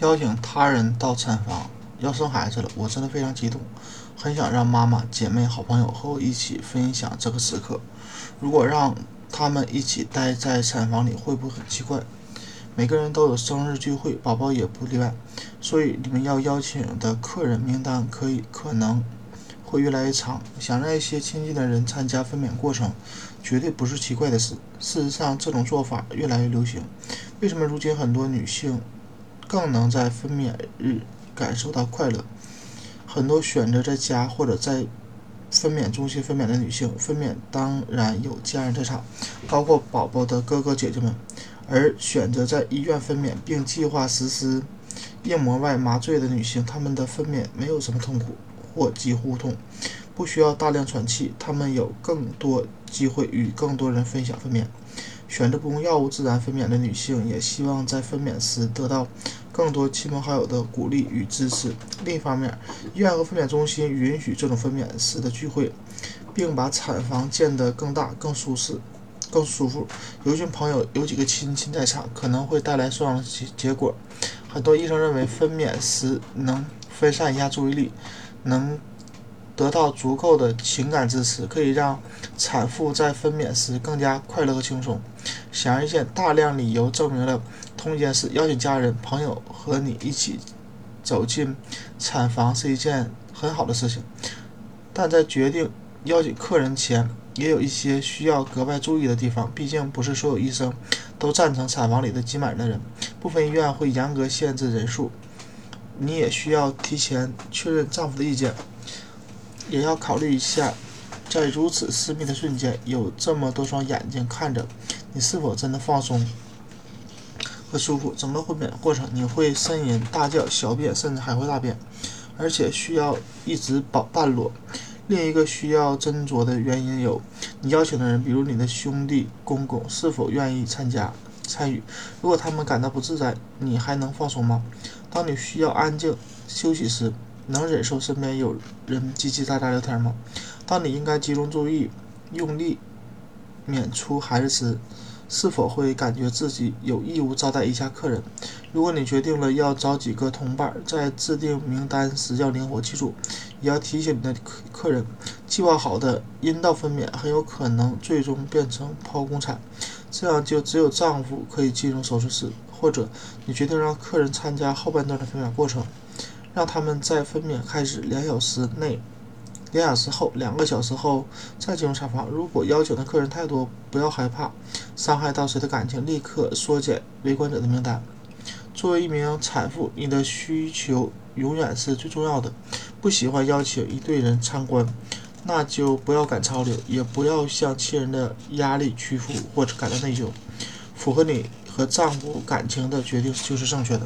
邀请他人到产房，要生孩子了，我真的非常激动，很想让妈妈、姐妹、好朋友和我一起分享这个时刻。如果让他们一起待在产房里，会不会很奇怪？每个人都有生日聚会，宝宝也不例外，所以你们要邀请的客人名单可以可能会越来越长。想让一些亲近的人参加分娩过程，绝对不是奇怪的事。事实上，这种做法越来越流行。为什么如今很多女性更能在分娩日感受到快乐？很多选择在家或者在分娩中心分娩的女性，分娩当然有家人在场，包括宝宝的哥哥姐姐们。而选择在医院分娩并计划实施硬膜外麻醉的女性，她们的分娩没有什么痛苦或几乎痛，不需要大量喘气，她们有更多机会与更多人分享分娩。选择不用药物自然分娩的女性，也希望在分娩时得到更多亲朋好友的鼓励与支持。另一方面，医院和分娩中心允许这种分娩时的聚会，并把产房建得更大、更舒适。更舒服。有一群朋友，有几个亲戚在场，可能会带来双样结结果。很多医生认为，分娩时能分散一下注意力，能得到足够的情感支持，可以让产妇在分娩时更加快乐和轻松。显而易见，大量理由证明了同一件事：邀请家人、朋友和你一起走进产房是一件很好的事情。但在决定邀请客人前，也有一些需要格外注意的地方，毕竟不是所有医生都赞成产房里的挤满的人，部分医院会严格限制人数。你也需要提前确认丈夫的意见，也要考虑一下，在如此私密的瞬间，有这么多双眼睛看着，你是否真的放松和舒服？整个分娩过程，你会呻吟、大叫、小便，甚至还会大便，而且需要一直保半裸。另一个需要斟酌的原因有：你邀请的人，比如你的兄弟、公公，是否愿意参加参与？如果他们感到不自在，你还能放松吗？当你需要安静休息时，能忍受身边有人叽叽喳喳聊天吗？当你应该集中注意、用力娩出孩子时，是否会感觉自己有义务招待一下客人？如果你决定了要找几个同伴，在制定名单时要灵活，记住，也要提醒你的客客人，计划好的阴道分娩很有可能最终变成剖宫产，这样就只有丈夫可以进入手术室。或者你决定让客人参加后半段的分娩过程，让他们在分娩开始两小时内。两小时后，两个小时后再进入产房。如果邀请的客人太多，不要害怕伤害到谁的感情，立刻缩减围观者的名单。作为一名产妇，你的需求永远是最重要的。不喜欢邀请一堆人参观，那就不要赶潮流，也不要向亲人的压力屈服或者感到内疚。符合你和丈夫感情的决定就是正确的。